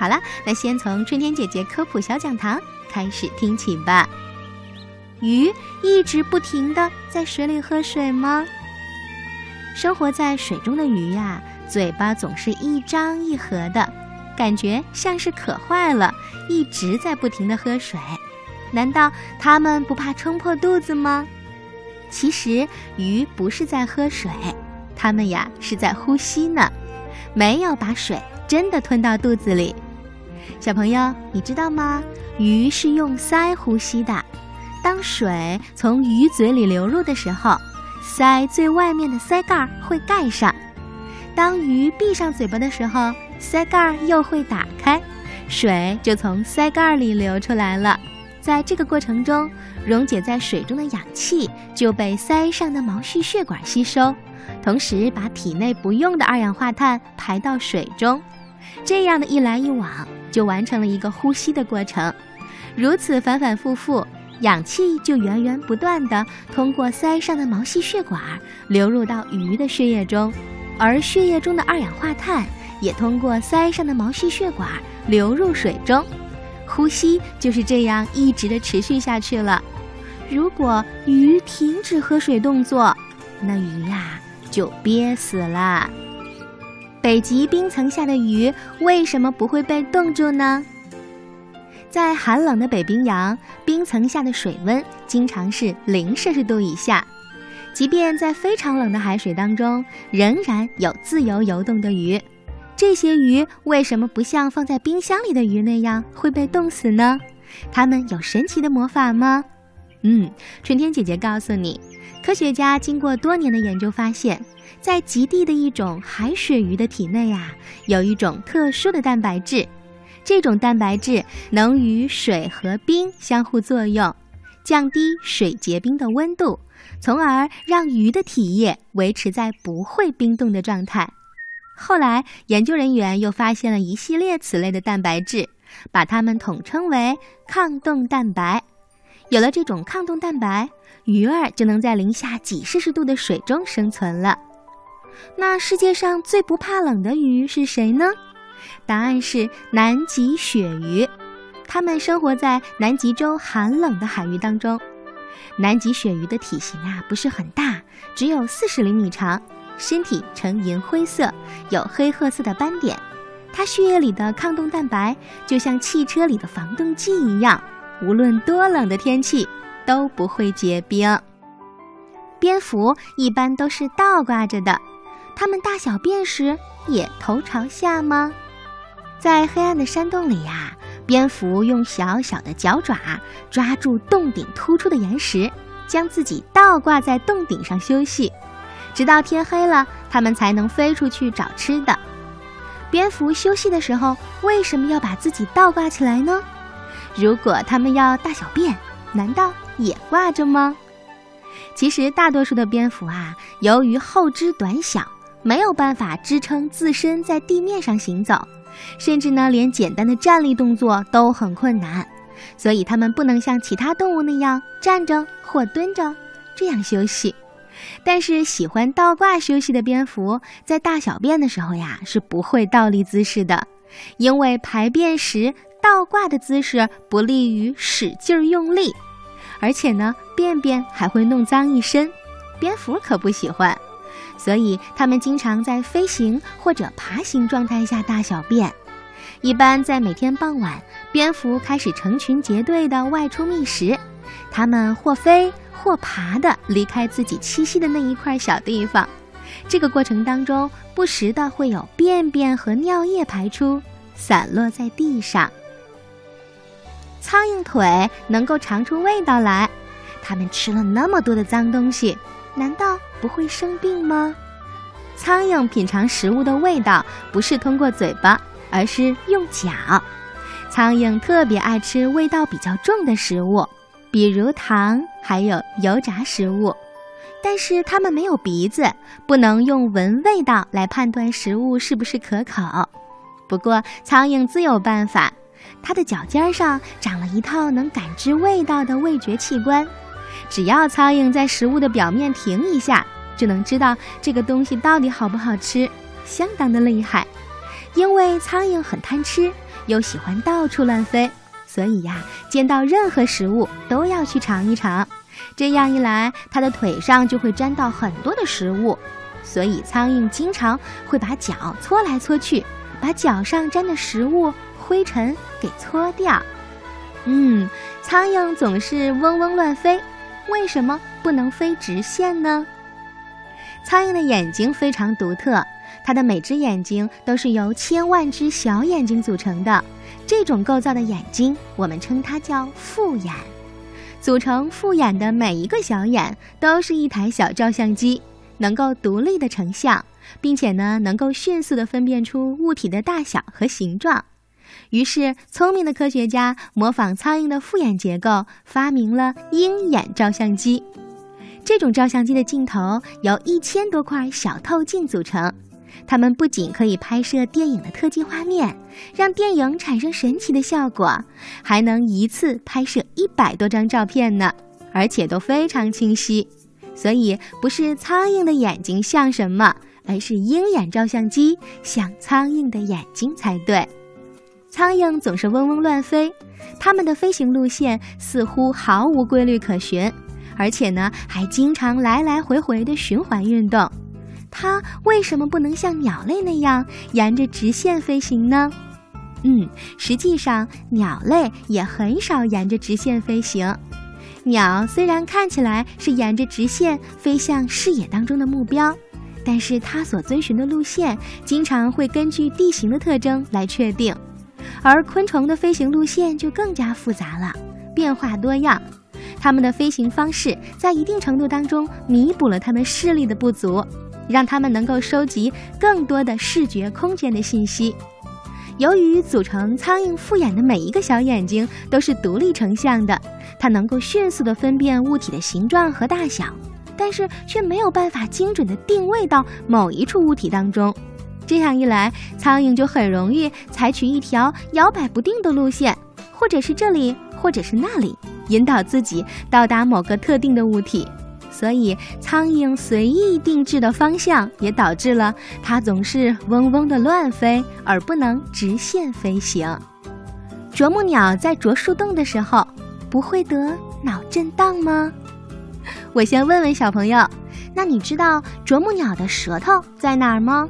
好了，那先从春天姐姐科普小讲堂开始听起吧。鱼一直不停的在水里喝水吗？生活在水中的鱼呀，嘴巴总是一张一合的，感觉像是渴坏了，一直在不停的喝水。难道它们不怕撑破肚子吗？其实鱼不是在喝水，它们呀是在呼吸呢，没有把水真的吞到肚子里。小朋友，你知道吗？鱼是用鳃呼吸的。当水从鱼嘴里流入的时候，鳃最外面的鳃盖会盖上；当鱼闭上嘴巴的时候，鳃盖又会打开，水就从鳃盖里流出来了。在这个过程中，溶解在水中的氧气就被鳃上的毛细血管吸收，同时把体内不用的二氧化碳排到水中。这样的一来一往，就完成了一个呼吸的过程。如此反反复复。氧气就源源不断地通过鳃上的毛细血管流入到鱼的血液中，而血液中的二氧化碳也通过鳃上的毛细血管流入水中，呼吸就是这样一直的持续下去了。如果鱼停止喝水动作，那鱼呀就憋死了。北极冰层下的鱼为什么不会被冻住呢？在寒冷的北冰洋，冰层下的水温经常是零摄氏度以下。即便在非常冷的海水当中，仍然有自由游动的鱼。这些鱼为什么不像放在冰箱里的鱼那样会被冻死呢？它们有神奇的魔法吗？嗯，春天姐姐告诉你，科学家经过多年的研究发现，在极地的一种海水鱼的体内啊，有一种特殊的蛋白质。这种蛋白质能与水和冰相互作用，降低水结冰的温度，从而让鱼的体液维持在不会冰冻的状态。后来，研究人员又发现了一系列此类的蛋白质，把它们统称为抗冻蛋白。有了这种抗冻蛋白，鱼儿就能在零下几摄氏度的水中生存了。那世界上最不怕冷的鱼是谁呢？答案是南极鳕鱼，它们生活在南极洲寒冷的海域当中。南极鳕鱼的体型啊不是很大，只有四十厘米长，身体呈银灰色，有黑褐色的斑点。它血液里的抗冻蛋白就像汽车里的防冻剂一样，无论多冷的天气都不会结冰。蝙蝠一般都是倒挂着的，它们大小便时也头朝下吗？在黑暗的山洞里呀，蝙蝠用小小的脚爪抓住洞顶突出的岩石，将自己倒挂在洞顶上休息，直到天黑了，它们才能飞出去找吃的。蝙蝠休息的时候为什么要把自己倒挂起来呢？如果它们要大小便，难道也挂着吗？其实，大多数的蝙蝠啊，由于后肢短小，没有办法支撑自身在地面上行走。甚至呢，连简单的站立动作都很困难，所以它们不能像其他动物那样站着或蹲着这样休息。但是喜欢倒挂休息的蝙蝠，在大小便的时候呀，是不会倒立姿势的，因为排便时倒挂的姿势不利于使劲用力，而且呢，便便还会弄脏一身，蝙蝠可不喜欢。所以，它们经常在飞行或者爬行状态下大小便。一般在每天傍晚，蝙蝠开始成群结队地外出觅食。它们或飞或爬地离开自己栖息的那一块小地方。这个过程当中，不时的会有便便和尿液排出，散落在地上。苍蝇腿能够尝出味道来，它们吃了那么多的脏东西。难道不会生病吗？苍蝇品尝食物的味道不是通过嘴巴，而是用脚。苍蝇特别爱吃味道比较重的食物，比如糖，还有油炸食物。但是它们没有鼻子，不能用闻味道来判断食物是不是可口。不过苍蝇自有办法，它的脚尖上长了一套能感知味道的味觉器官。只要苍蝇在食物的表面停一下，就能知道这个东西到底好不好吃，相当的厉害。因为苍蝇很贪吃，又喜欢到处乱飞，所以呀，见到任何食物都要去尝一尝。这样一来，它的腿上就会沾到很多的食物，所以苍蝇经常会把脚搓来搓去，把脚上沾的食物灰尘给搓掉。嗯，苍蝇总是嗡嗡乱飞，为什么不能飞直线呢？苍蝇的眼睛非常独特，它的每只眼睛都是由千万只小眼睛组成的。这种构造的眼睛，我们称它叫复眼。组成复眼的每一个小眼都是一台小照相机，能够独立的成像，并且呢，能够迅速的分辨出物体的大小和形状。于是，聪明的科学家模仿苍蝇的复眼结构，发明了鹰眼照相机。这种照相机的镜头由一千多块小透镜组成，它们不仅可以拍摄电影的特技画面，让电影产生神奇的效果，还能一次拍摄一百多张照片呢，而且都非常清晰。所以，不是苍蝇的眼睛像什么，而是鹰眼照相机像苍蝇的眼睛才对。苍蝇总是嗡嗡乱飞，它们的飞行路线似乎毫无规律可循。而且呢，还经常来来回回的循环运动。它为什么不能像鸟类那样沿着直线飞行呢？嗯，实际上鸟类也很少沿着直线飞行。鸟虽然看起来是沿着直线飞向视野当中的目标，但是它所遵循的路线经常会根据地形的特征来确定。而昆虫的飞行路线就更加复杂了，变化多样。它们的飞行方式在一定程度当中弥补了它们视力的不足，让它们能够收集更多的视觉空间的信息。由于组成苍蝇复眼的每一个小眼睛都是独立成像的，它能够迅速地分辨物体的形状和大小，但是却没有办法精准地定位到某一处物体当中。这样一来，苍蝇就很容易采取一条摇摆不定的路线，或者是这里，或者是那里。引导自己到达某个特定的物体，所以苍蝇随意定制的方向也导致了它总是嗡嗡的乱飞，而不能直线飞行。啄木鸟在啄树洞的时候，不会得脑震荡吗？我先问问小朋友，那你知道啄木鸟的舌头在哪儿吗？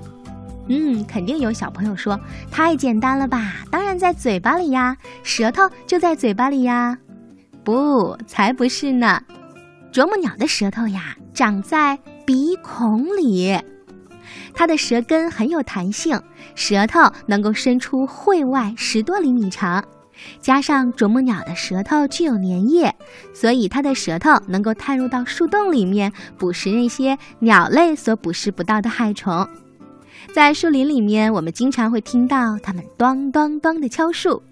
嗯，肯定有小朋友说太简单了吧，当然在嘴巴里呀，舌头就在嘴巴里呀。不，才不是呢！啄木鸟的舌头呀，长在鼻孔里。它的舌根很有弹性，舌头能够伸出喙外十多厘米长。加上啄木鸟的舌头具有粘液，所以它的舌头能够探入到树洞里面，捕食那些鸟类所捕食不到的害虫。在树林里面，我们经常会听到它们咚咚咚的敲树。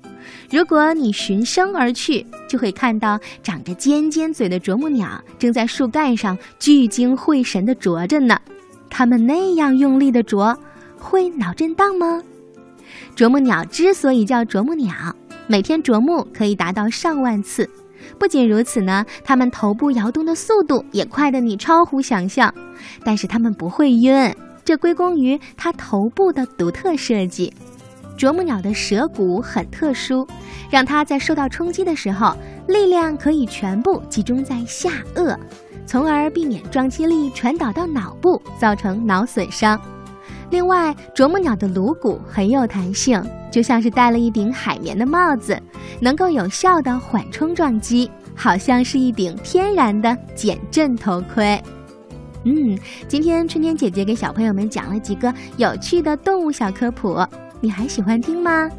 如果你循声而去，就会看到长着尖尖嘴的啄木鸟正在树干上聚精会神地啄着呢。它们那样用力地啄，会脑震荡吗？啄木鸟之所以叫啄木鸟，每天啄木可以达到上万次。不仅如此呢，它们头部摇动的速度也快得你超乎想象。但是它们不会晕，这归功于它头部的独特设计。啄木鸟的舌骨很特殊，让它在受到冲击的时候，力量可以全部集中在下颚，从而避免撞击力传导到脑部，造成脑损伤。另外，啄木鸟的颅骨很有弹性，就像是戴了一顶海绵的帽子，能够有效的缓冲撞击，好像是一顶天然的减震头盔。嗯，今天春天姐姐给小朋友们讲了几个有趣的动物小科普。你还喜欢听吗？